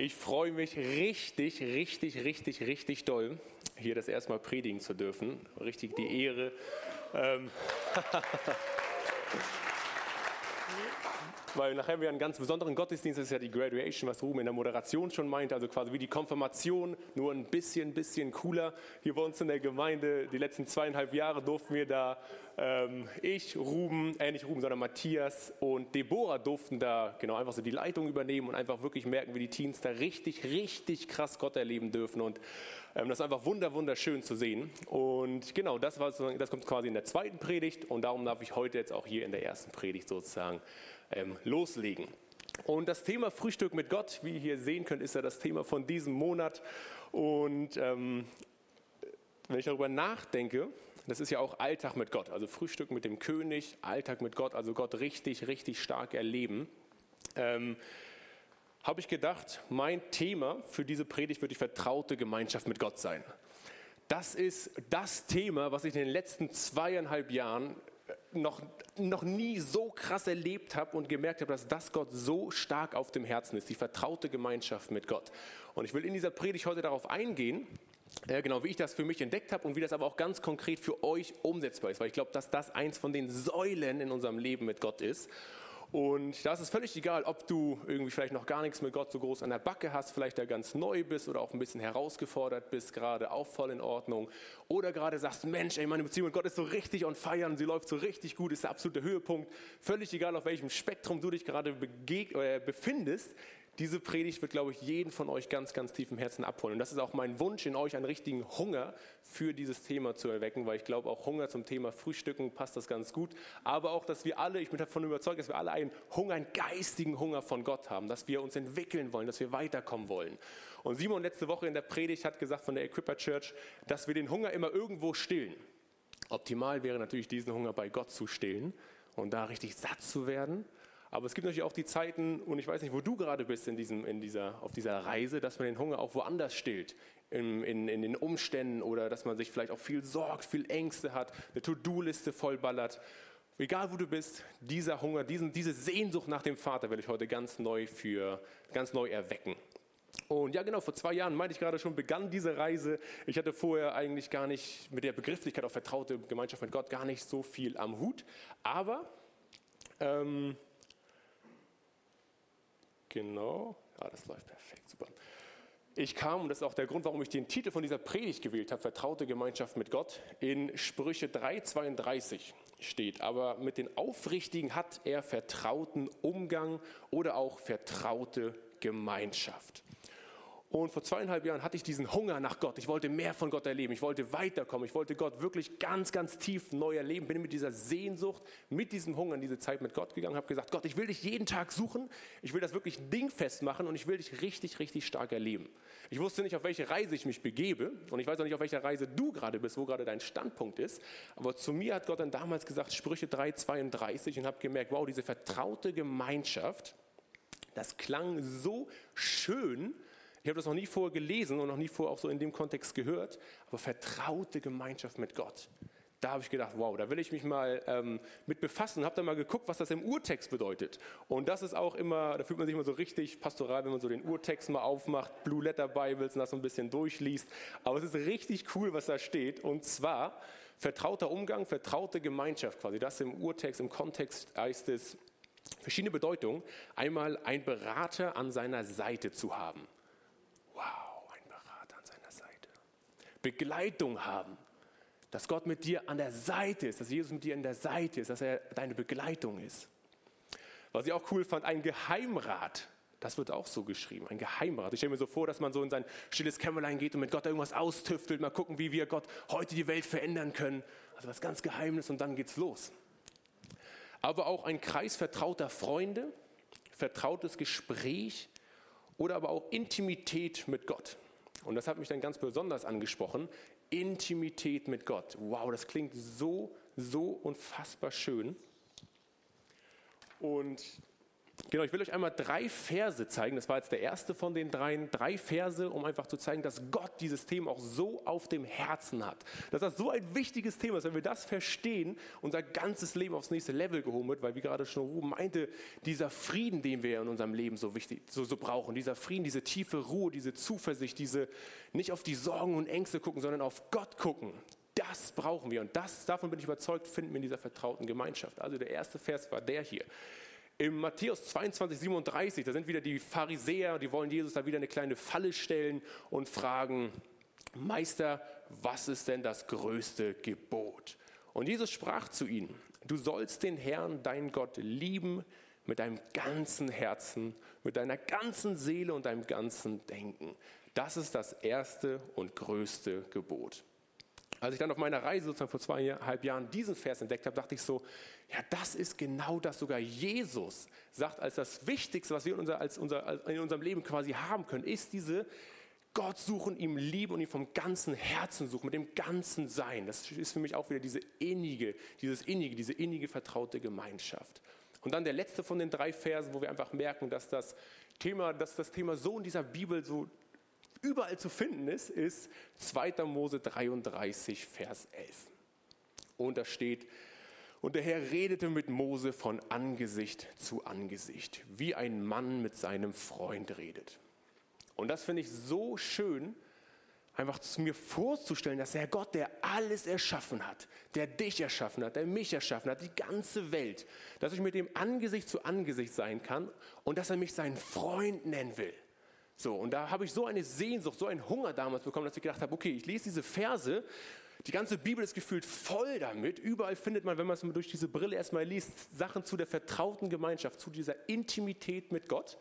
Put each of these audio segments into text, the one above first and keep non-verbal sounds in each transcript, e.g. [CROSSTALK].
Ich freue mich richtig, richtig, richtig, richtig doll, hier das erste Mal predigen zu dürfen. Richtig die Ehre. Ähm [LAUGHS] weil nachher wir einen ganz besonderen Gottesdienst, das ist ja die Graduation, was Ruben in der Moderation schon meinte, also quasi wie die Konfirmation, nur ein bisschen, bisschen cooler. Hier bei uns in der Gemeinde, die letzten zweieinhalb Jahre durften wir da, ähm, ich, Ruben, äh nicht Ruben, sondern Matthias und Deborah durften da genau einfach so die Leitung übernehmen und einfach wirklich merken, wie die Teens da richtig, richtig krass Gott erleben dürfen und ähm, das ist einfach wunder, wunderschön zu sehen. Und genau, das, war, das kommt quasi in der zweiten Predigt und darum darf ich heute jetzt auch hier in der ersten Predigt sozusagen ähm, loslegen. Und das Thema Frühstück mit Gott, wie ihr hier sehen könnt, ist ja das Thema von diesem Monat. Und ähm, wenn ich darüber nachdenke, das ist ja auch Alltag mit Gott, also Frühstück mit dem König, Alltag mit Gott, also Gott richtig, richtig stark erleben. Ähm, habe ich gedacht, mein Thema für diese Predigt wird die vertraute Gemeinschaft mit Gott sein. Das ist das Thema, was ich in den letzten zweieinhalb Jahren noch, noch nie so krass erlebt habe und gemerkt habe, dass das Gott so stark auf dem Herzen ist, die vertraute Gemeinschaft mit Gott. Und ich will in dieser Predigt heute darauf eingehen, äh, genau wie ich das für mich entdeckt habe und wie das aber auch ganz konkret für euch umsetzbar ist, weil ich glaube, dass das eins von den Säulen in unserem Leben mit Gott ist. Und da ist es völlig egal, ob du irgendwie vielleicht noch gar nichts mit Gott so groß an der Backe hast, vielleicht da ganz neu bist oder auch ein bisschen herausgefordert bist, gerade auch voll in Ordnung. Oder gerade sagst, Mensch, ey, meine Beziehung mit Gott ist so richtig on fire und sie läuft so richtig gut, ist der absolute Höhepunkt. Völlig egal, auf welchem Spektrum du dich gerade äh, befindest. Diese Predigt wird, glaube ich, jeden von euch ganz, ganz tief im Herzen abholen. Und das ist auch mein Wunsch, in euch einen richtigen Hunger für dieses Thema zu erwecken, weil ich glaube, auch Hunger zum Thema Frühstücken passt das ganz gut. Aber auch, dass wir alle, ich bin davon überzeugt, dass wir alle einen Hunger, einen geistigen Hunger von Gott haben, dass wir uns entwickeln wollen, dass wir weiterkommen wollen. Und Simon letzte Woche in der Predigt hat gesagt von der Equiper Church, dass wir den Hunger immer irgendwo stillen. Optimal wäre natürlich, diesen Hunger bei Gott zu stillen und da richtig satt zu werden. Aber es gibt natürlich auch die Zeiten, und ich weiß nicht, wo du gerade bist in diesem, in dieser, auf dieser Reise, dass man den Hunger auch woanders stillt. In, in, in den Umständen oder dass man sich vielleicht auch viel sorgt, viel Ängste hat, eine To-Do-Liste vollballert. Egal wo du bist, dieser Hunger, diesen, diese Sehnsucht nach dem Vater will ich heute ganz neu, für, ganz neu erwecken. Und ja, genau, vor zwei Jahren, meinte ich gerade schon, begann diese Reise. Ich hatte vorher eigentlich gar nicht mit der Begrifflichkeit auf vertraute Gemeinschaft mit Gott gar nicht so viel am Hut. Aber ähm, Genau. Ja, das läuft perfekt, super. Ich kam, und das ist auch der Grund, warum ich den Titel von dieser Predigt gewählt habe, Vertraute Gemeinschaft mit Gott, in Sprüche 3,32 steht. Aber mit den Aufrichtigen hat er vertrauten Umgang oder auch vertraute Gemeinschaft. Und vor zweieinhalb Jahren hatte ich diesen Hunger nach Gott. Ich wollte mehr von Gott erleben. Ich wollte weiterkommen. Ich wollte Gott wirklich ganz, ganz tief neu erleben. Bin mit dieser Sehnsucht, mit diesem Hunger in diese Zeit mit Gott gegangen. Habe gesagt, Gott, ich will dich jeden Tag suchen. Ich will das wirklich dingfest machen und ich will dich richtig, richtig stark erleben. Ich wusste nicht, auf welche Reise ich mich begebe. Und ich weiß auch nicht, auf welcher Reise du gerade bist, wo gerade dein Standpunkt ist. Aber zu mir hat Gott dann damals gesagt, Sprüche 3, 32 und habe gemerkt, wow, diese vertraute Gemeinschaft, das klang so schön, ich habe das noch nie vorher gelesen und noch nie vorher auch so in dem Kontext gehört, aber vertraute Gemeinschaft mit Gott. Da habe ich gedacht, wow, da will ich mich mal ähm, mit befassen. Habe dann mal geguckt, was das im Urtext bedeutet. Und das ist auch immer, da fühlt man sich immer so richtig pastoral, wenn man so den Urtext mal aufmacht, Blue Letter Bibles und das so ein bisschen durchliest. Aber es ist richtig cool, was da steht. Und zwar vertrauter Umgang, vertraute Gemeinschaft quasi. Das im Urtext, im Kontext heißt es verschiedene Bedeutungen. Einmal ein Berater an seiner Seite zu haben. Wow, ein Berater an seiner Seite. Begleitung haben, dass Gott mit dir an der Seite ist, dass Jesus mit dir an der Seite ist, dass er deine Begleitung ist. Was ich auch cool fand, ein Geheimrat. Das wird auch so geschrieben, ein Geheimrat. Ich stelle mir so vor, dass man so in sein stilles Kämmerlein geht und mit Gott irgendwas austüftelt, mal gucken, wie wir Gott heute die Welt verändern können. Also was ganz Geheimnis und dann geht's los. Aber auch ein Kreis vertrauter Freunde, vertrautes Gespräch, oder aber auch Intimität mit Gott. Und das hat mich dann ganz besonders angesprochen. Intimität mit Gott. Wow, das klingt so, so unfassbar schön. Und Genau, ich will euch einmal drei Verse zeigen. Das war jetzt der erste von den dreien. Drei Verse, um einfach zu zeigen, dass Gott dieses Thema auch so auf dem Herzen hat. Dass das so ein wichtiges Thema ist. Wenn wir das verstehen, unser ganzes Leben aufs nächste Level gehoben wird, weil wie gerade schon Ruben meinte, dieser Frieden, den wir in unserem Leben so wichtig, so, so brauchen, dieser Frieden, diese tiefe Ruhe, diese Zuversicht, diese nicht auf die Sorgen und Ängste gucken, sondern auf Gott gucken. Das brauchen wir und das, davon bin ich überzeugt, finden wir in dieser vertrauten Gemeinschaft. Also der erste Vers war der hier. Im Matthäus 22, 37, da sind wieder die Pharisäer, die wollen Jesus da wieder eine kleine Falle stellen und fragen, Meister, was ist denn das größte Gebot? Und Jesus sprach zu ihnen, du sollst den Herrn, dein Gott, lieben mit deinem ganzen Herzen, mit deiner ganzen Seele und deinem ganzen Denken. Das ist das erste und größte Gebot. Als ich dann auf meiner Reise sozusagen vor zweieinhalb Jahren diesen Vers entdeckt habe, dachte ich so, ja, das ist genau das. Sogar Jesus sagt, als das Wichtigste, was wir in, unser, als unser, als in unserem Leben quasi haben können, ist diese Gott suchen, ihm lieben und ihn vom ganzen Herzen suchen, mit dem ganzen Sein. Das ist für mich auch wieder diese innige, dieses innige, diese innige vertraute Gemeinschaft. Und dann der letzte von den drei Versen, wo wir einfach merken, dass das Thema, dass das Thema so in dieser Bibel so überall zu finden ist, ist 2. Mose 33, Vers 11. Und da steht, und der Herr redete mit Mose von Angesicht zu Angesicht, wie ein Mann mit seinem Freund redet. Und das finde ich so schön, einfach mir vorzustellen, dass der Gott, der alles erschaffen hat, der dich erschaffen hat, der mich erschaffen hat, die ganze Welt, dass ich mit dem Angesicht zu Angesicht sein kann und dass er mich seinen Freund nennen will. So, und da habe ich so eine Sehnsucht, so einen Hunger damals bekommen, dass ich gedacht habe, okay, ich lese diese Verse, die ganze Bibel ist gefühlt voll damit. Überall findet man, wenn man es durch diese Brille erstmal liest, Sachen zu der vertrauten Gemeinschaft, zu dieser Intimität mit Gott.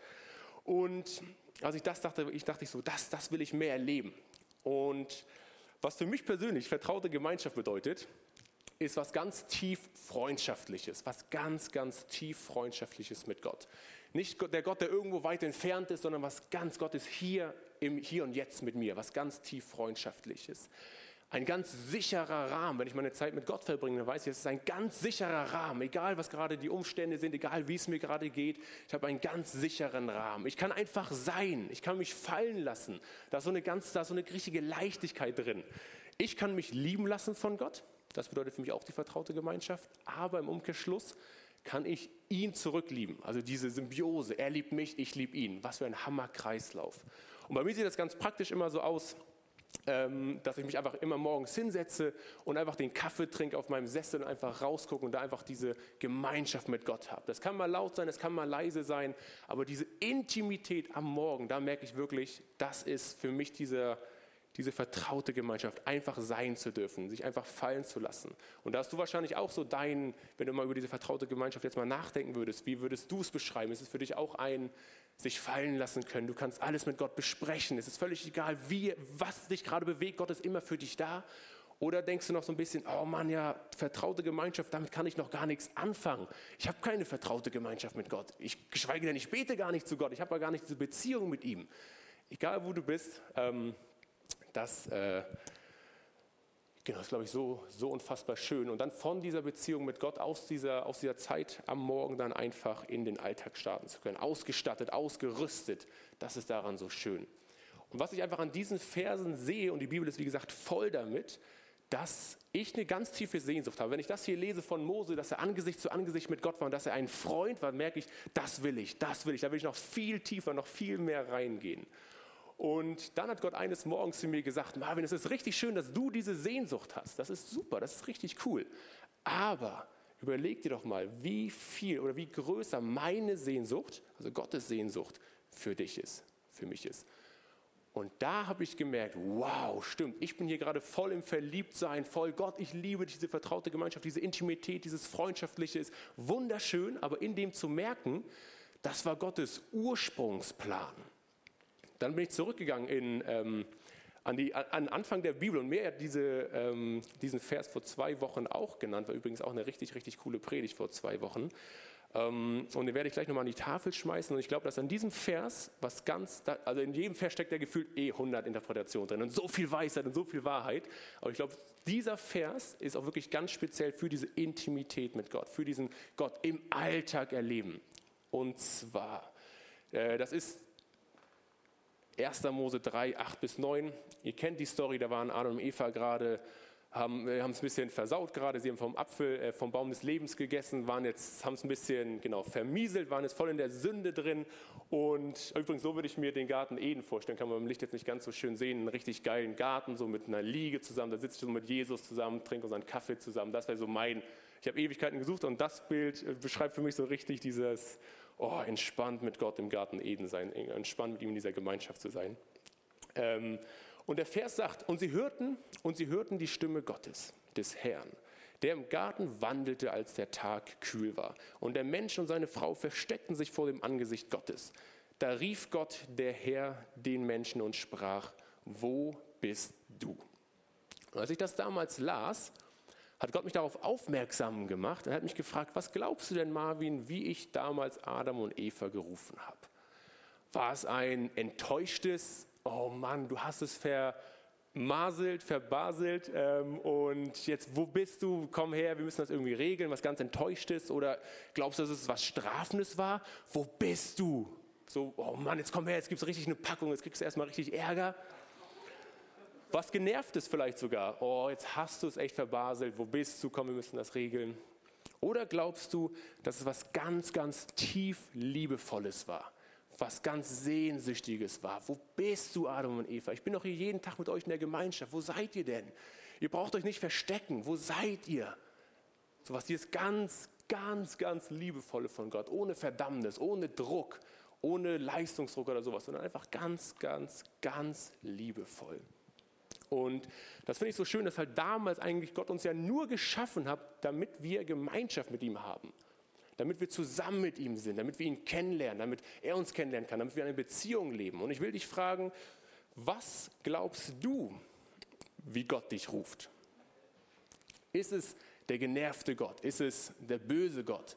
Und als ich das dachte, ich dachte ich so, das, das will ich mehr erleben. Und was für mich persönlich vertraute Gemeinschaft bedeutet, ist was ganz tief Freundschaftliches, was ganz, ganz tief Freundschaftliches mit Gott. Nicht der Gott, der irgendwo weit entfernt ist, sondern was ganz Gott ist hier im Hier und Jetzt mit mir, was ganz tief freundschaftliches. Ein ganz sicherer Rahmen. Wenn ich meine Zeit mit Gott verbringe, dann weiß ich, es ist ein ganz sicherer Rahmen. Egal, was gerade die Umstände sind, egal, wie es mir gerade geht, ich habe einen ganz sicheren Rahmen. Ich kann einfach sein. Ich kann mich fallen lassen. Da ist so eine ganz, da ist so eine richtige Leichtigkeit drin. Ich kann mich lieben lassen von Gott. Das bedeutet für mich auch die vertraute Gemeinschaft. Aber im Umkehrschluss kann ich ihn zurücklieben. Also diese Symbiose, er liebt mich, ich liebe ihn. Was für ein Hammerkreislauf. Und bei mir sieht das ganz praktisch immer so aus, ähm, dass ich mich einfach immer morgens hinsetze und einfach den Kaffee trinke auf meinem Sessel und einfach rausgucke und da einfach diese Gemeinschaft mit Gott habe. Das kann mal laut sein, das kann mal leise sein, aber diese Intimität am Morgen, da merke ich wirklich, das ist für mich dieser diese vertraute Gemeinschaft, einfach sein zu dürfen, sich einfach fallen zu lassen. Und da hast du wahrscheinlich auch so dein, wenn du mal über diese vertraute Gemeinschaft jetzt mal nachdenken würdest, wie würdest du es beschreiben? Ist es für dich auch ein sich fallen lassen können? Du kannst alles mit Gott besprechen. Es ist völlig egal, wie, was dich gerade bewegt. Gott ist immer für dich da. Oder denkst du noch so ein bisschen, oh Mann, ja, vertraute Gemeinschaft, damit kann ich noch gar nichts anfangen. Ich habe keine vertraute Gemeinschaft mit Gott. Ich geschweige denn, ich bete gar nicht zu Gott. Ich habe gar nicht diese Beziehung mit ihm. Egal wo du bist, ähm, das äh, genau, ist, glaube ich, so, so unfassbar schön. Und dann von dieser Beziehung mit Gott, aus dieser, aus dieser Zeit am Morgen dann einfach in den Alltag starten zu können. Ausgestattet, ausgerüstet. Das ist daran so schön. Und was ich einfach an diesen Versen sehe, und die Bibel ist wie gesagt voll damit, dass ich eine ganz tiefe Sehnsucht habe. Wenn ich das hier lese von Mose, dass er Angesicht zu Angesicht mit Gott war und dass er ein Freund war, merke ich, das will ich, das will ich. Da will ich noch viel tiefer, noch viel mehr reingehen. Und dann hat Gott eines Morgens zu mir gesagt, Marvin, es ist richtig schön, dass du diese Sehnsucht hast. Das ist super, das ist richtig cool. Aber überleg dir doch mal, wie viel oder wie größer meine Sehnsucht, also Gottes Sehnsucht für dich ist, für mich ist. Und da habe ich gemerkt, wow, stimmt, ich bin hier gerade voll im Verliebtsein, voll Gott, ich liebe diese vertraute Gemeinschaft, diese Intimität, dieses Freundschaftliche ist wunderschön, aber in dem zu merken, das war Gottes Ursprungsplan. Dann bin ich zurückgegangen in, ähm, an, die, an Anfang der Bibel und mir hat diese, ähm, diesen Vers vor zwei Wochen auch genannt, war übrigens auch eine richtig, richtig coole Predigt vor zwei Wochen. Ähm, und den werde ich gleich nochmal an die Tafel schmeißen. Und ich glaube, dass an diesem Vers, was ganz, also in jedem Vers steckt der gefühlt eh 100 Interpretationen drin und so viel Weisheit und so viel Wahrheit. Aber ich glaube, dieser Vers ist auch wirklich ganz speziell für diese Intimität mit Gott, für diesen Gott im Alltag erleben. Und zwar, äh, das ist 1. Mose 3, 8 bis 9. Ihr kennt die Story, da waren Adam und Eva gerade haben äh, haben es ein bisschen versaut gerade. Sie haben vom Apfel, äh, vom Baum des Lebens gegessen, waren jetzt, haben es ein bisschen genau vermieselt, waren jetzt voll in der Sünde drin. Und übrigens, so würde ich mir den Garten Eden vorstellen. Kann man im Licht jetzt nicht ganz so schön sehen. Einen richtig geilen Garten, so mit einer Liege zusammen. Da sitze ich so mit Jesus zusammen, trinke unseren Kaffee zusammen. Das wäre so mein. Ich habe Ewigkeiten gesucht und das Bild äh, beschreibt für mich so richtig dieses, oh, entspannt mit Gott im Garten Eden sein, entspannt mit ihm in dieser Gemeinschaft zu sein. Ähm, und der Vers sagt, und sie hörten, und sie hörten die Stimme Gottes, des Herrn, der im Garten wandelte, als der Tag kühl war. Und der Mensch und seine Frau versteckten sich vor dem Angesicht Gottes. Da rief Gott, der Herr, den Menschen und sprach, wo bist du? Und als ich das damals las, hat Gott mich darauf aufmerksam gemacht. Er hat mich gefragt, was glaubst du denn, Marvin, wie ich damals Adam und Eva gerufen habe? War es ein enttäuschtes, oh Mann, du hast es vermaselt, verbaselt ähm, und jetzt, wo bist du? Komm her, wir müssen das irgendwie regeln, was ganz enttäuscht ist oder glaubst du, dass es was Strafendes war? Wo bist du? So, oh Mann, jetzt komm her, jetzt gibt es richtig eine Packung, jetzt kriegst du erstmal richtig Ärger. Was genervt ist vielleicht sogar, oh, jetzt hast du es echt verbaselt, wo bist du? Komm, wir müssen das regeln. Oder glaubst du, dass es was ganz, ganz tief Liebevolles war? was ganz Sehnsüchtiges war. Wo bist du, Adam und Eva? Ich bin doch hier jeden Tag mit euch in der Gemeinschaft. Wo seid ihr denn? Ihr braucht euch nicht verstecken. Wo seid ihr? So was dieses ganz, ganz, ganz liebevolle von Gott, ohne Verdammnis, ohne Druck, ohne Leistungsdruck oder sowas, sondern einfach ganz, ganz, ganz liebevoll. Und das finde ich so schön, dass halt damals eigentlich Gott uns ja nur geschaffen hat, damit wir Gemeinschaft mit ihm haben damit wir zusammen mit ihm sind, damit wir ihn kennenlernen, damit er uns kennenlernen kann, damit wir eine Beziehung leben. Und ich will dich fragen, was glaubst du, wie Gott dich ruft? Ist es der genervte Gott? Ist es der böse Gott?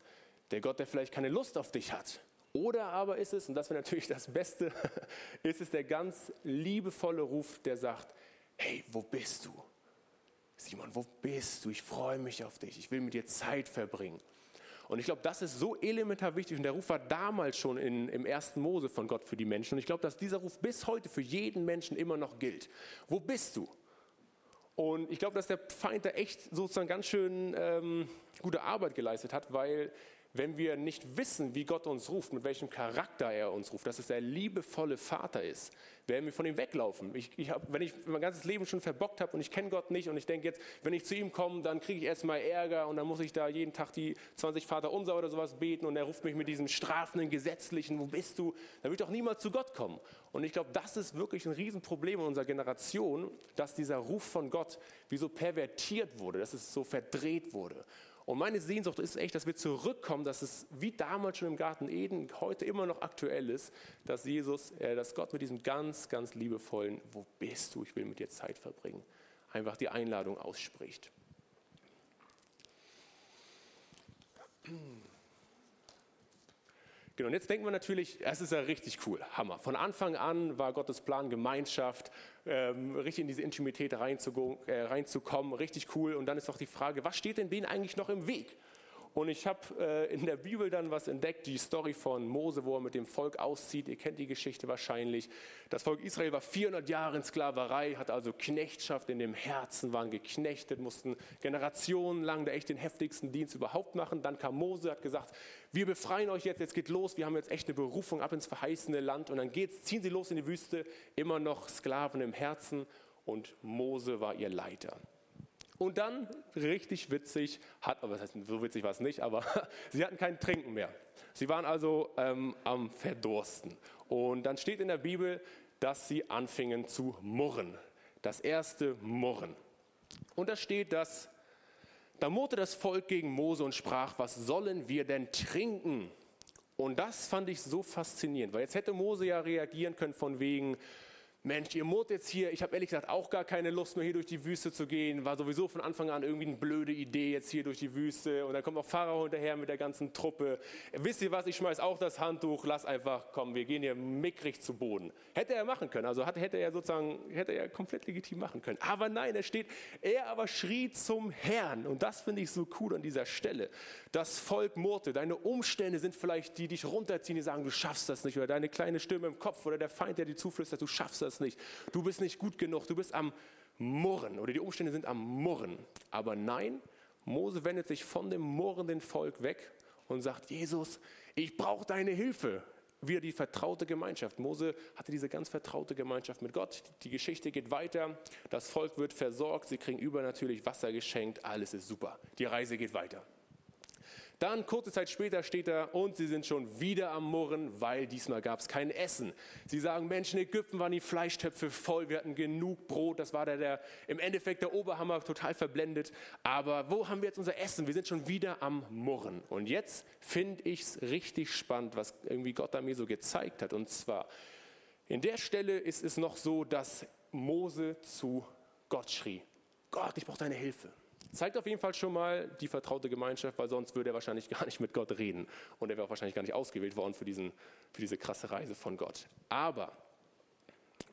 Der Gott, der vielleicht keine Lust auf dich hat? Oder aber ist es, und das wäre natürlich das Beste, [LAUGHS] ist es der ganz liebevolle Ruf, der sagt, hey, wo bist du? Simon, wo bist du? Ich freue mich auf dich. Ich will mit dir Zeit verbringen. Und ich glaube, das ist so elementar wichtig. Und der Ruf war damals schon in, im ersten Mose von Gott für die Menschen. Und ich glaube, dass dieser Ruf bis heute für jeden Menschen immer noch gilt. Wo bist du? Und ich glaube, dass der Feind da echt sozusagen ganz schön ähm, gute Arbeit geleistet hat, weil wenn wir nicht wissen, wie Gott uns ruft, mit welchem Charakter er uns ruft, dass es der liebevolle Vater ist, werden wir von ihm weglaufen. Ich, ich hab, wenn ich mein ganzes Leben schon verbockt habe und ich kenne Gott nicht und ich denke jetzt, wenn ich zu ihm komme, dann kriege ich erstmal Ärger und dann muss ich da jeden Tag die 20 Vater unser oder sowas beten und er ruft mich mit diesem strafenden, gesetzlichen, wo bist du? Dann wird doch niemand zu Gott kommen. Und ich glaube, das ist wirklich ein Riesenproblem in unserer Generation, dass dieser Ruf von Gott wie so pervertiert wurde, dass es so verdreht wurde. Und meine Sehnsucht ist echt, dass wir zurückkommen, dass es wie damals schon im Garten Eden heute immer noch aktuell ist, dass Jesus, äh, dass Gott mit diesem ganz, ganz liebevollen, wo bist du, ich will mit dir Zeit verbringen, einfach die Einladung ausspricht. Genau, und jetzt denken wir natürlich, es ist ja richtig cool, Hammer. Von Anfang an war Gottes Plan Gemeinschaft, ähm, richtig in diese Intimität äh, reinzukommen, richtig cool. Und dann ist doch die Frage, was steht denn denen eigentlich noch im Weg? Und ich habe äh, in der Bibel dann was entdeckt, die Story von Mose, wo er mit dem Volk auszieht. Ihr kennt die Geschichte wahrscheinlich. Das Volk Israel war 400 Jahre in Sklaverei, hatte also Knechtschaft in dem Herzen, waren geknechtet, mussten generationenlang da echt den heftigsten Dienst überhaupt machen. Dann kam Mose, hat gesagt, wir befreien euch jetzt, jetzt geht los, wir haben jetzt echt eine Berufung ab ins verheißene Land. Und dann geht's, ziehen sie los in die Wüste, immer noch Sklaven im Herzen. Und Mose war ihr Leiter. Und dann, richtig witzig, hat, aber das heißt, so witzig war es nicht, aber [LAUGHS] sie hatten kein Trinken mehr. Sie waren also ähm, am Verdursten. Und dann steht in der Bibel, dass sie anfingen zu murren. Das erste Murren. Und da steht, dass da murrte das Volk gegen Mose und sprach, was sollen wir denn trinken? Und das fand ich so faszinierend, weil jetzt hätte Mose ja reagieren können von wegen, Mensch, ihr Mut jetzt hier, ich habe ehrlich gesagt auch gar keine Lust mehr hier durch die Wüste zu gehen, war sowieso von Anfang an irgendwie eine blöde Idee jetzt hier durch die Wüste. Und dann kommt auch Pharao hinterher mit der ganzen Truppe. Wisst ihr was, ich schmeiß auch das Handtuch, lass einfach, komm, wir gehen hier mickrig zu Boden. Hätte er machen können, also hätte er sozusagen, hätte er komplett legitim machen können. Aber nein, er steht, er aber schrie zum Herrn. Und das finde ich so cool an dieser Stelle. Das Volk murrte, deine Umstände sind vielleicht die, die dich runterziehen, die sagen, du schaffst das nicht. Oder deine kleine Stimme im Kopf oder der Feind, der dir zuflüstert, du schaffst das das nicht. Du bist nicht gut genug, du bist am Murren oder die Umstände sind am Murren. Aber nein, Mose wendet sich von dem murrenden Volk weg und sagt, Jesus, ich brauche deine Hilfe. Wieder die vertraute Gemeinschaft. Mose hatte diese ganz vertraute Gemeinschaft mit Gott. Die Geschichte geht weiter. Das Volk wird versorgt. Sie kriegen übernatürlich Wasser geschenkt. Alles ist super. Die Reise geht weiter. Dann kurze Zeit später steht da, und sie sind schon wieder am Murren, weil diesmal gab es kein Essen. Sie sagen, Menschen, in Ägypten waren die Fleischtöpfe voll, wir hatten genug Brot, das war der, der im Endeffekt der Oberhammer, total verblendet. Aber wo haben wir jetzt unser Essen? Wir sind schon wieder am Murren. Und jetzt finde ich es richtig spannend, was irgendwie Gott da mir so gezeigt hat. Und zwar, in der Stelle ist es noch so, dass Mose zu Gott schrie. Gott, ich brauche deine Hilfe. Zeigt auf jeden Fall schon mal die vertraute Gemeinschaft, weil sonst würde er wahrscheinlich gar nicht mit Gott reden. Und er wäre auch wahrscheinlich gar nicht ausgewählt worden für, diesen, für diese krasse Reise von Gott. Aber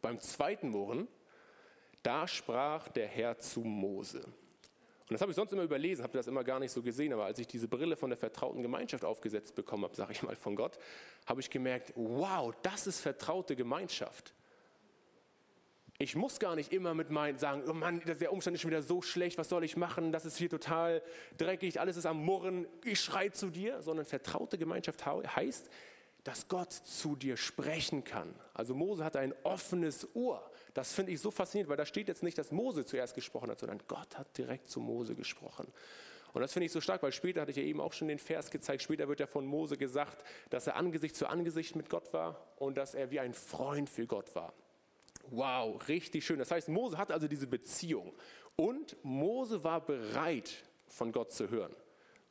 beim zweiten Murren, da sprach der Herr zu Mose. Und das habe ich sonst immer überlesen, habe das immer gar nicht so gesehen, aber als ich diese Brille von der vertrauten Gemeinschaft aufgesetzt bekommen habe, sage ich mal von Gott, habe ich gemerkt, wow, das ist vertraute Gemeinschaft. Ich muss gar nicht immer mit meinen sagen, oh Mann, der Umstand ist schon wieder so schlecht, was soll ich machen? Das ist hier total dreckig, alles ist am Murren, ich schreie zu dir, sondern vertraute Gemeinschaft heißt, dass Gott zu dir sprechen kann. Also Mose hatte ein offenes Ohr. Das finde ich so faszinierend, weil da steht jetzt nicht, dass Mose zuerst gesprochen hat, sondern Gott hat direkt zu Mose gesprochen. Und das finde ich so stark, weil später hatte ich ja eben auch schon den Vers gezeigt, später wird ja von Mose gesagt, dass er Angesicht zu Angesicht mit Gott war und dass er wie ein Freund für Gott war. Wow, richtig schön. Das heißt, Mose hat also diese Beziehung und Mose war bereit, von Gott zu hören.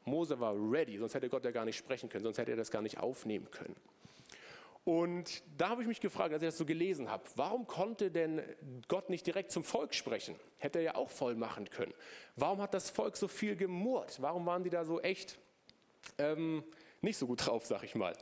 Mose war ready, sonst hätte Gott ja gar nicht sprechen können, sonst hätte er das gar nicht aufnehmen können. Und da habe ich mich gefragt, als ich das so gelesen habe, warum konnte denn Gott nicht direkt zum Volk sprechen? Hätte er ja auch voll machen können. Warum hat das Volk so viel gemurrt? Warum waren die da so echt ähm, nicht so gut drauf, sag ich mal?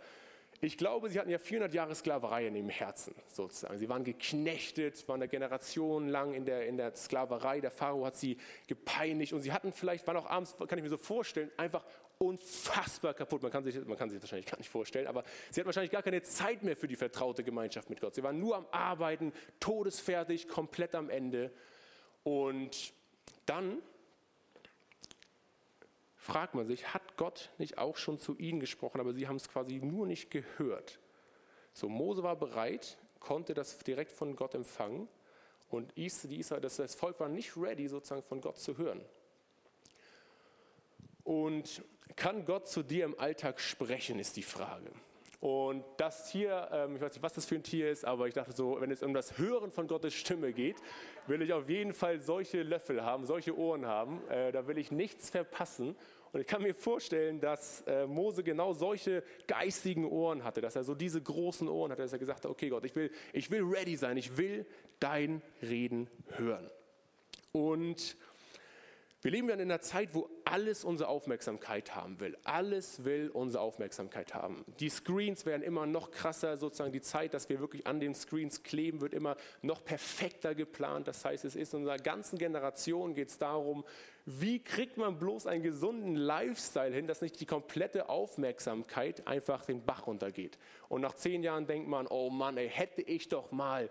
Ich glaube, sie hatten ja 400 Jahre Sklaverei in dem Herzen, sozusagen. Sie waren geknechtet, waren eine Generation lang in der, in der Sklaverei. Der Pharao hat sie gepeinigt und sie hatten vielleicht, waren auch abends, kann ich mir so vorstellen, einfach unfassbar kaputt. Man kann sich, man kann sich das wahrscheinlich gar nicht vorstellen, aber sie hatten wahrscheinlich gar keine Zeit mehr für die vertraute Gemeinschaft mit Gott. Sie waren nur am Arbeiten, todesfertig, komplett am Ende. Und dann fragt man sich, hat Gott nicht auch schon zu ihnen gesprochen, aber sie haben es quasi nur nicht gehört. So, Mose war bereit, konnte das direkt von Gott empfangen und Israel, das Volk war nicht ready, sozusagen von Gott zu hören. Und kann Gott zu dir im Alltag sprechen, ist die Frage. Und das Tier, ähm, ich weiß nicht, was das für ein Tier ist, aber ich dachte so, wenn es um das Hören von Gottes Stimme geht, will ich auf jeden Fall solche Löffel haben, solche Ohren haben. Äh, da will ich nichts verpassen. Und ich kann mir vorstellen, dass äh, Mose genau solche geistigen Ohren hatte, dass er so diese großen Ohren hatte, dass er gesagt hat, okay Gott, ich will, ich will ready sein, ich will dein Reden hören. Und wir leben ja in einer Zeit, wo alles unsere Aufmerksamkeit haben will. Alles will unsere Aufmerksamkeit haben. Die Screens werden immer noch krasser, sozusagen die Zeit, dass wir wirklich an den Screens kleben, wird immer noch perfekter geplant. Das heißt, es ist in unserer ganzen Generation geht es darum, wie kriegt man bloß einen gesunden Lifestyle hin, dass nicht die komplette Aufmerksamkeit einfach den Bach runtergeht. Und nach zehn Jahren denkt man, oh Mann, ey, hätte ich doch mal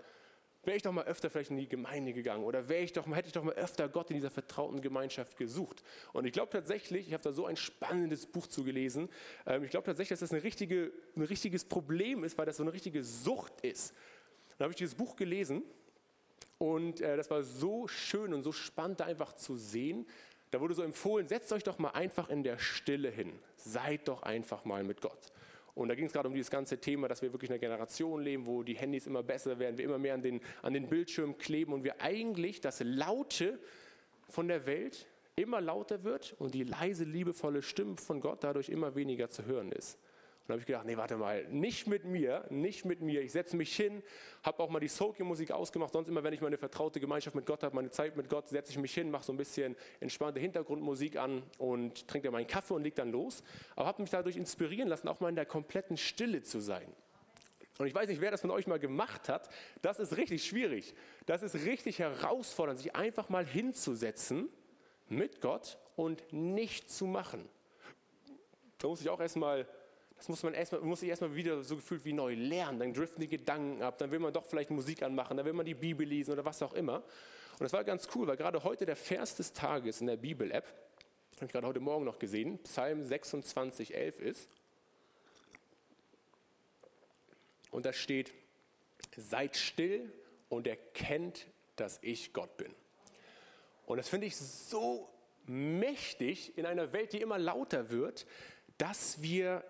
wäre ich doch mal öfter vielleicht in die Gemeinde gegangen oder wäre ich doch mal, hätte ich doch mal öfter Gott in dieser vertrauten Gemeinschaft gesucht. Und ich glaube tatsächlich, ich habe da so ein spannendes Buch zugelesen, ähm, ich glaube tatsächlich, dass das eine richtige, ein richtiges Problem ist, weil das so eine richtige Sucht ist. Dann habe ich dieses Buch gelesen und äh, das war so schön und so spannend, da einfach zu sehen. Da wurde so empfohlen, setzt euch doch mal einfach in der Stille hin. Seid doch einfach mal mit Gott. Und da ging es gerade um dieses ganze Thema, dass wir wirklich in einer Generation leben, wo die Handys immer besser werden, wir immer mehr an den, an den Bildschirm kleben und wir eigentlich das Laute von der Welt immer lauter wird und die leise, liebevolle Stimme von Gott dadurch immer weniger zu hören ist. Und habe ich gedacht, nee, warte mal, nicht mit mir, nicht mit mir. Ich setze mich hin, habe auch mal die Soaking-Musik ausgemacht. Sonst immer, wenn ich meine vertraute Gemeinschaft mit Gott habe, meine Zeit mit Gott, setze ich mich hin, mache so ein bisschen entspannte Hintergrundmusik an und trinke dann meinen Kaffee und leg dann los. Aber habe mich dadurch inspirieren lassen, auch mal in der kompletten Stille zu sein. Und ich weiß nicht, wer das von euch mal gemacht hat. Das ist richtig schwierig. Das ist richtig herausfordernd, sich einfach mal hinzusetzen mit Gott und nicht zu machen. Da muss ich auch erstmal das muss man erstmal, muss ich erstmal wieder so gefühlt wie neu lernen. Dann driften die Gedanken ab, dann will man doch vielleicht Musik anmachen, dann will man die Bibel lesen oder was auch immer. Und das war ganz cool, weil gerade heute der Vers des Tages in der Bibel-App, habe ich gerade heute Morgen noch gesehen, Psalm 26, 11 ist. Und da steht, seid still und erkennt, dass ich Gott bin. Und das finde ich so mächtig in einer Welt, die immer lauter wird, dass wir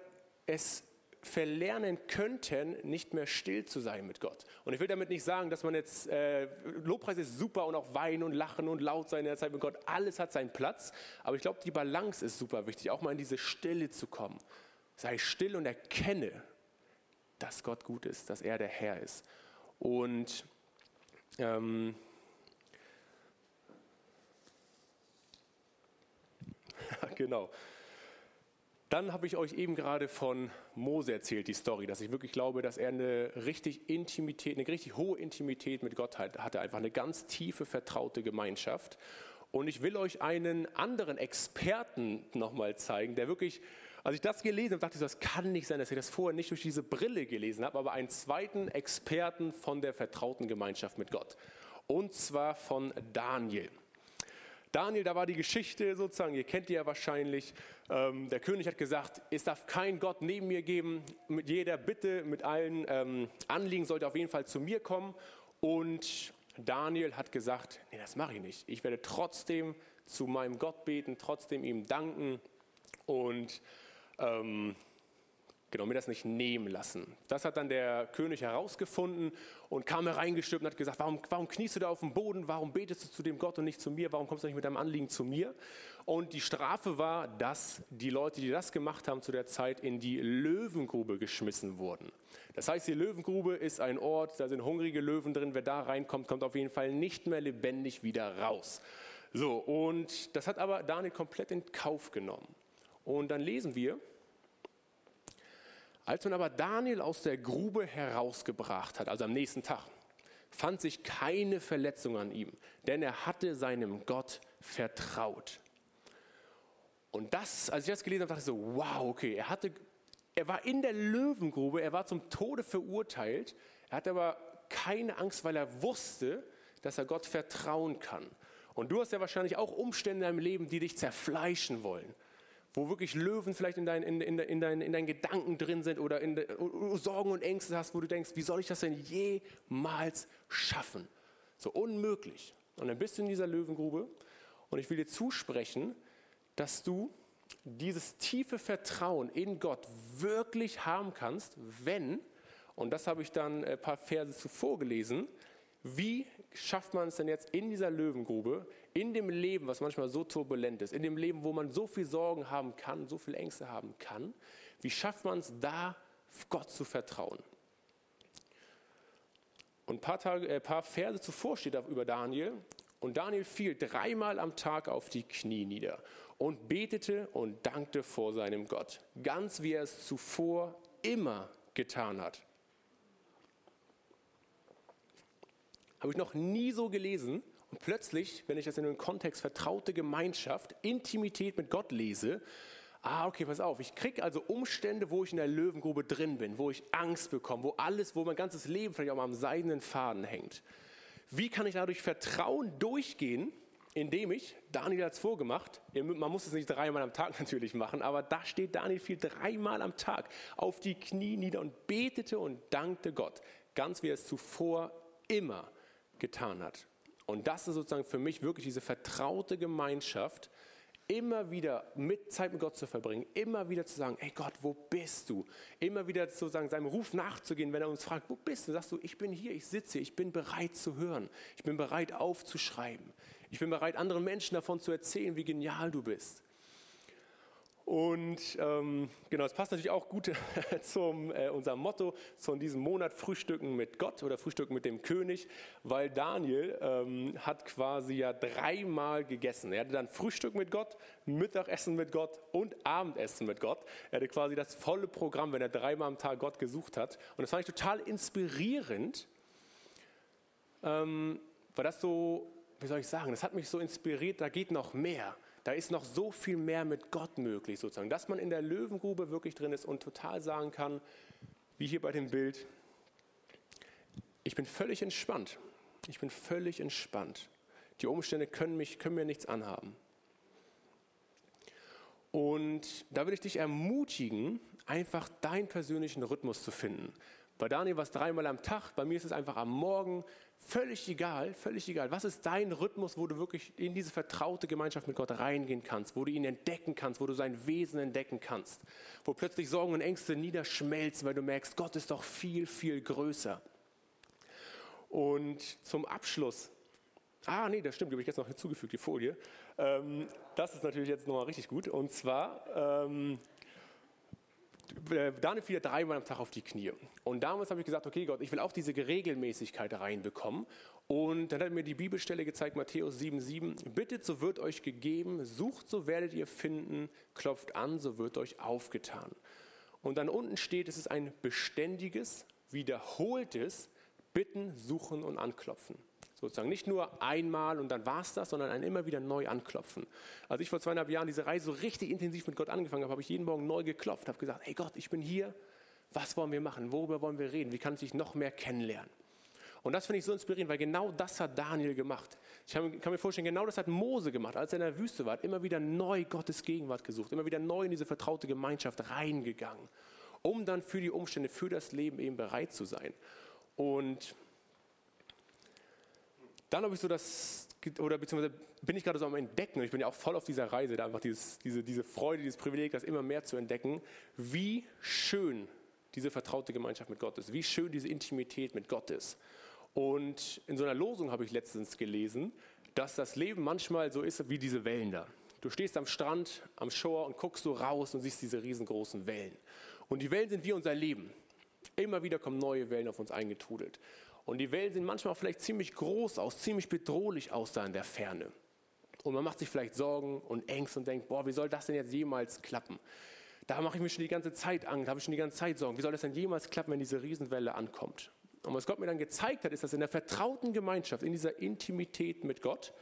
es verlernen könnten, nicht mehr still zu sein mit Gott. Und ich will damit nicht sagen, dass man jetzt, äh, Lobpreis ist super und auch weinen und lachen und laut sein in der Zeit mit Gott, alles hat seinen Platz, aber ich glaube, die Balance ist super wichtig, auch mal in diese Stille zu kommen. Sei still und erkenne, dass Gott gut ist, dass er der Herr ist. Und ähm, [LAUGHS] genau. Dann habe ich euch eben gerade von Mose erzählt, die Story, dass ich wirklich glaube, dass er eine richtig Intimität, eine richtig hohe Intimität mit Gott hatte, einfach eine ganz tiefe, vertraute Gemeinschaft. Und ich will euch einen anderen Experten nochmal zeigen, der wirklich, als ich das gelesen habe, dachte ich, das kann nicht sein, dass ich das vorher nicht durch diese Brille gelesen habe, aber einen zweiten Experten von der vertrauten Gemeinschaft mit Gott. Und zwar von Daniel. Daniel, da war die Geschichte sozusagen, ihr kennt die ja wahrscheinlich. Ähm, der König hat gesagt, es darf kein Gott neben mir geben. Mit jeder Bitte, mit allen ähm, Anliegen sollte auf jeden Fall zu mir kommen. Und Daniel hat gesagt, nee, das mache ich nicht. Ich werde trotzdem zu meinem Gott beten, trotzdem ihm danken. Und ähm, Genau, mir das nicht nehmen lassen. Das hat dann der König herausgefunden und kam hereingestürmt und hat gesagt, warum, warum kniest du da auf dem Boden? Warum betest du zu dem Gott und nicht zu mir? Warum kommst du nicht mit deinem Anliegen zu mir? Und die Strafe war, dass die Leute, die das gemacht haben zu der Zeit, in die Löwengrube geschmissen wurden. Das heißt, die Löwengrube ist ein Ort, da sind hungrige Löwen drin. Wer da reinkommt, kommt auf jeden Fall nicht mehr lebendig wieder raus. So, und das hat aber Daniel komplett in Kauf genommen. Und dann lesen wir, als man aber Daniel aus der Grube herausgebracht hat, also am nächsten Tag, fand sich keine Verletzung an ihm, denn er hatte seinem Gott vertraut. Und das, als ich das gelesen habe, dachte ich so, wow, okay, er hatte, er war in der Löwengrube, er war zum Tode verurteilt, er hatte aber keine Angst, weil er wusste, dass er Gott vertrauen kann. Und du hast ja wahrscheinlich auch Umstände in deinem Leben, die dich zerfleischen wollen wo wirklich Löwen vielleicht in, dein, in, in, in, dein, in deinen Gedanken drin sind oder in de, Sorgen und Ängste hast, wo du denkst, wie soll ich das denn jemals schaffen? So unmöglich. Und dann bist du in dieser Löwengrube und ich will dir zusprechen, dass du dieses tiefe Vertrauen in Gott wirklich haben kannst, wenn, und das habe ich dann ein paar Verse zuvor gelesen, wie schafft man es denn jetzt in dieser Löwengrube, in dem Leben, was manchmal so turbulent ist, in dem Leben, wo man so viel Sorgen haben kann, so viel Ängste haben kann, wie schafft man es da, Gott zu vertrauen? Und ein paar, Tage, äh, paar Verse zuvor steht über Daniel, und Daniel fiel dreimal am Tag auf die Knie nieder und betete und dankte vor seinem Gott, ganz wie er es zuvor immer getan hat. Habe ich noch nie so gelesen. Und plötzlich, wenn ich das in den Kontext vertraute Gemeinschaft, Intimität mit Gott lese, ah, okay, pass auf, ich kriege also Umstände, wo ich in der Löwengrube drin bin, wo ich Angst bekomme, wo alles, wo mein ganzes Leben vielleicht auch mal am seidenen Faden hängt. Wie kann ich dadurch Vertrauen durchgehen, indem ich, Daniel hat es vorgemacht, man muss es nicht dreimal am Tag [LAUGHS] natürlich machen, aber da steht Daniel viel dreimal am Tag auf die Knie nieder und betete und dankte Gott, ganz wie er es zuvor immer getan hat. Und das ist sozusagen für mich wirklich diese vertraute Gemeinschaft, immer wieder mit Zeit mit Gott zu verbringen, immer wieder zu sagen, hey Gott, wo bist du? Immer wieder sozusagen seinem Ruf nachzugehen, wenn er uns fragt, wo bist du? Sagst du, ich bin hier, ich sitze ich bin bereit zu hören, ich bin bereit aufzuschreiben, ich bin bereit anderen Menschen davon zu erzählen, wie genial du bist. Und ähm, genau, es passt natürlich auch gut [LAUGHS] zum äh, unserem Motto von diesem Monat Frühstücken mit Gott oder Frühstücken mit dem König, weil Daniel ähm, hat quasi ja dreimal gegessen. Er hatte dann Frühstück mit Gott, Mittagessen mit Gott und Abendessen mit Gott. Er hatte quasi das volle Programm, wenn er dreimal am Tag Gott gesucht hat. Und das fand ich total inspirierend, ähm, weil das so, wie soll ich sagen, das hat mich so inspiriert, da geht noch mehr da ist noch so viel mehr mit Gott möglich, sozusagen, dass man in der Löwengrube wirklich drin ist und total sagen kann, wie hier bei dem Bild, ich bin völlig entspannt. Ich bin völlig entspannt. Die Umstände können, mich, können mir nichts anhaben. Und da will ich dich ermutigen, einfach deinen persönlichen Rhythmus zu finden. Bei Daniel war es dreimal am Tag, bei mir ist es einfach am Morgen. Völlig egal, völlig egal. Was ist dein Rhythmus, wo du wirklich in diese vertraute Gemeinschaft mit Gott reingehen kannst, wo du ihn entdecken kannst, wo du sein Wesen entdecken kannst, wo plötzlich Sorgen und Ängste niederschmelzen, weil du merkst, Gott ist doch viel, viel größer. Und zum Abschluss, ah nee, das stimmt, die habe ich jetzt noch hinzugefügt, die Folie. Ähm, das ist natürlich jetzt nochmal richtig gut. Und zwar, ähm, äh, Daniel fiel dreimal am Tag auf die Knie. Und damals habe ich gesagt, okay Gott, ich will auch diese Regelmäßigkeit reinbekommen. Und dann hat mir die Bibelstelle gezeigt, Matthäus 7,7, bittet, so wird euch gegeben, sucht, so werdet ihr finden, klopft an, so wird euch aufgetan. Und dann unten steht, es ist ein beständiges, wiederholtes Bitten, Suchen und Anklopfen. Sozusagen nicht nur einmal und dann war es das, sondern ein immer wieder neu anklopfen. Als ich vor zweieinhalb Jahren diese Reise so richtig intensiv mit Gott angefangen habe, habe ich jeden Morgen neu geklopft, habe gesagt, hey Gott, ich bin hier, was wollen wir machen, worüber wollen wir reden, wie kann ich dich noch mehr kennenlernen? Und das finde ich so inspirierend, weil genau das hat Daniel gemacht. Ich kann mir vorstellen, genau das hat Mose gemacht, als er in der Wüste war, hat immer wieder neu Gottes Gegenwart gesucht, immer wieder neu in diese vertraute Gemeinschaft reingegangen, um dann für die Umstände, für das Leben eben bereit zu sein. Und dann habe ich so das, oder beziehungsweise bin ich gerade so am Entdecken, und ich bin ja auch voll auf dieser Reise, da einfach dieses, diese, diese Freude, dieses Privileg, das immer mehr zu entdecken, wie schön diese vertraute Gemeinschaft mit Gott ist, wie schön diese Intimität mit Gott ist. Und in so einer Losung habe ich letztens gelesen, dass das Leben manchmal so ist wie diese Wellen da. Du stehst am Strand, am Shore und guckst so raus und siehst diese riesengroßen Wellen. Und die Wellen sind wie unser Leben. Immer wieder kommen neue Wellen auf uns eingetrudelt. Und die Wellen sehen manchmal vielleicht ziemlich groß aus, ziemlich bedrohlich aus da in der Ferne. Und man macht sich vielleicht Sorgen und Ängste und denkt, boah, wie soll das denn jetzt jemals klappen? Da mache ich mir schon die ganze Zeit Angst, habe ich schon die ganze Zeit Sorgen. Wie soll das denn jemals klappen, wenn diese Riesenwelle ankommt? Und was Gott mir dann gezeigt hat, ist, dass in der vertrauten Gemeinschaft, in dieser Intimität mit Gott,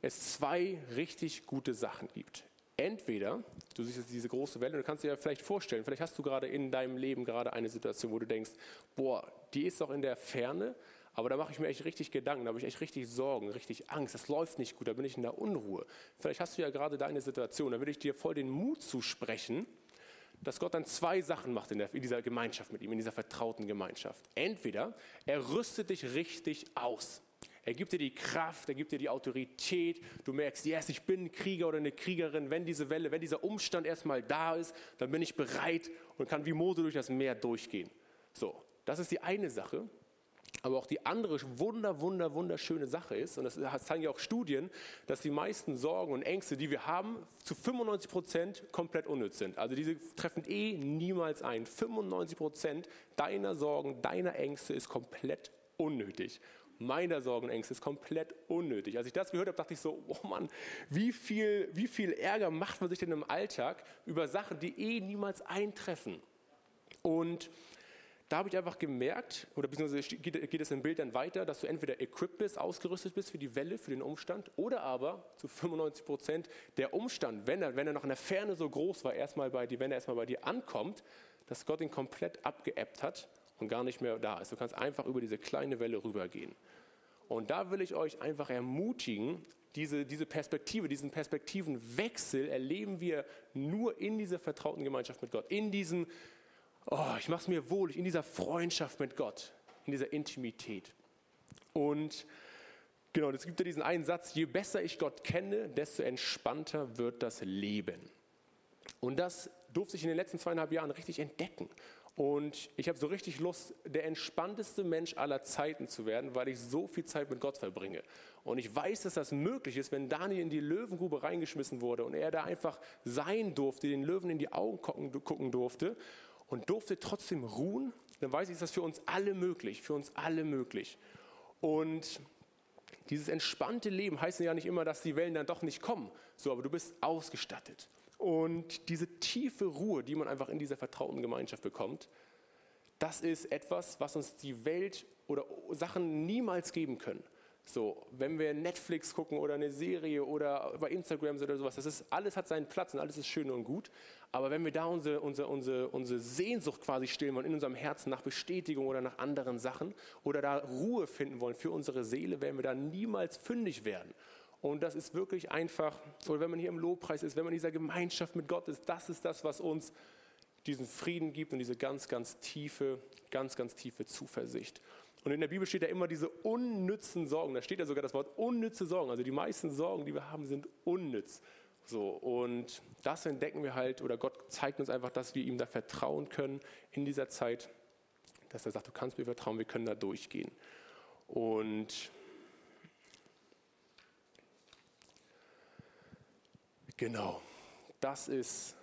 es zwei richtig gute Sachen gibt. Entweder, du siehst jetzt diese große Welle und du kannst dir ja vielleicht vorstellen, vielleicht hast du gerade in deinem Leben gerade eine Situation, wo du denkst, boah, die ist doch in der Ferne, aber da mache ich mir echt richtig Gedanken, da habe ich echt richtig Sorgen, richtig Angst, das läuft nicht gut, da bin ich in der Unruhe. Vielleicht hast du ja gerade da eine Situation, da will ich dir voll den Mut zusprechen, dass Gott dann zwei Sachen macht in, der, in dieser Gemeinschaft mit ihm, in dieser vertrauten Gemeinschaft. Entweder er rüstet dich richtig aus. Er gibt dir die Kraft, er gibt dir die Autorität. Du merkst, yes, ich bin ein Krieger oder eine Kriegerin. Wenn diese Welle, wenn dieser Umstand erstmal da ist, dann bin ich bereit und kann wie Mose durch das Meer durchgehen. So, das ist die eine Sache. Aber auch die andere wunder, wunder, wunderschöne Sache ist, und das zeigen ja auch Studien, dass die meisten Sorgen und Ängste, die wir haben, zu 95 Prozent komplett unnütz sind. Also diese treffen eh niemals ein. 95 Prozent deiner Sorgen, deiner Ängste ist komplett unnötig meiner Sorgen und Ängste ist komplett unnötig. Als ich das gehört habe, dachte ich so, oh Mann, wie viel, wie viel Ärger macht man sich denn im Alltag über Sachen, die eh niemals eintreffen. Und da habe ich einfach gemerkt, oder beziehungsweise geht, es im Bild dann weiter, dass du entweder equipped bist, ausgerüstet bist für die Welle, für den Umstand, oder aber zu 95 Prozent der Umstand, wenn er, wenn er noch in der Ferne so groß war, erstmal bei dir, wenn er erstmal bei dir ankommt, dass Gott ihn komplett abgeebbt hat und gar nicht mehr da ist. Du kannst einfach über diese kleine Welle rübergehen. Und da will ich euch einfach ermutigen, diese, diese Perspektive, diesen Perspektivenwechsel erleben wir nur in dieser vertrauten Gemeinschaft mit Gott, in diesem, oh, ich mache es mir wohl, in dieser Freundschaft mit Gott, in dieser Intimität. Und genau, es gibt ja diesen einen Satz, je besser ich Gott kenne, desto entspannter wird das Leben. Und das durfte ich in den letzten zweieinhalb Jahren richtig entdecken. Und ich habe so richtig Lust, der entspannteste Mensch aller Zeiten zu werden, weil ich so viel Zeit mit Gott verbringe. Und ich weiß, dass das möglich ist, wenn Daniel in die Löwengrube reingeschmissen wurde und er da einfach sein durfte, den Löwen in die Augen gucken durfte und durfte trotzdem ruhen, dann weiß ich, ist das für uns alle möglich, für uns alle möglich. Und dieses entspannte Leben heißt ja nicht immer, dass die Wellen dann doch nicht kommen, so, aber du bist ausgestattet. Und diese tiefe Ruhe, die man einfach in dieser vertrauten Gemeinschaft bekommt, das ist etwas, was uns die Welt oder Sachen niemals geben können. So, wenn wir Netflix gucken oder eine Serie oder bei Instagram oder sowas, das ist, alles hat seinen Platz und alles ist schön und gut. Aber wenn wir da unsere, unsere, unsere, unsere Sehnsucht quasi stillen wollen in unserem Herzen nach Bestätigung oder nach anderen Sachen oder da Ruhe finden wollen für unsere Seele, werden wir da niemals fündig werden. Und das ist wirklich einfach, oder wenn man hier im Lobpreis ist, wenn man in dieser Gemeinschaft mit Gott ist, das ist das, was uns diesen Frieden gibt und diese ganz, ganz tiefe, ganz, ganz tiefe Zuversicht. Und in der Bibel steht ja immer diese unnützen Sorgen. Da steht ja sogar das Wort unnütze Sorgen. Also die meisten Sorgen, die wir haben, sind unnütz. So, und das entdecken wir halt, oder Gott zeigt uns einfach, dass wir ihm da vertrauen können in dieser Zeit, dass er sagt, du kannst mir vertrauen, wir können da durchgehen. Und Genau, das ist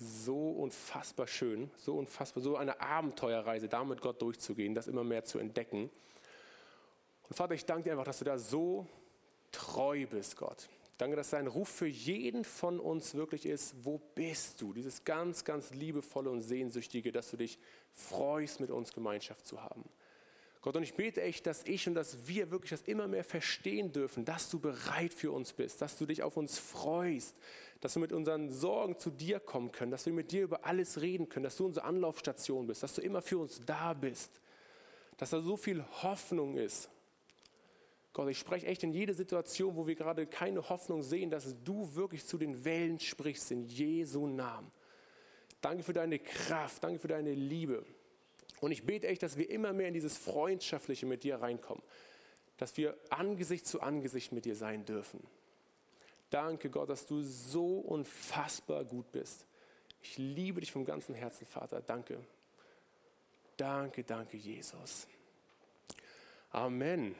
so unfassbar schön, so unfassbar, so eine Abenteuerreise, da mit Gott durchzugehen, das immer mehr zu entdecken. Und Vater, ich danke dir einfach, dass du da so treu bist, Gott. Danke, dass dein Ruf für jeden von uns wirklich ist, wo bist du? Dieses ganz, ganz liebevolle und sehnsüchtige, dass du dich freust, mit uns Gemeinschaft zu haben. Gott, und ich bete echt, dass ich und dass wir wirklich das immer mehr verstehen dürfen, dass du bereit für uns bist, dass du dich auf uns freust, dass wir mit unseren Sorgen zu dir kommen können, dass wir mit dir über alles reden können, dass du unsere Anlaufstation bist, dass du immer für uns da bist, dass da so viel Hoffnung ist. Gott, ich spreche echt in jede Situation, wo wir gerade keine Hoffnung sehen, dass du wirklich zu den Wellen sprichst, in Jesu Namen. Danke für deine Kraft, danke für deine Liebe. Und ich bete echt, dass wir immer mehr in dieses Freundschaftliche mit dir reinkommen. Dass wir Angesicht zu Angesicht mit dir sein dürfen. Danke Gott, dass du so unfassbar gut bist. Ich liebe dich vom ganzen Herzen, Vater. Danke. Danke, danke, Jesus. Amen.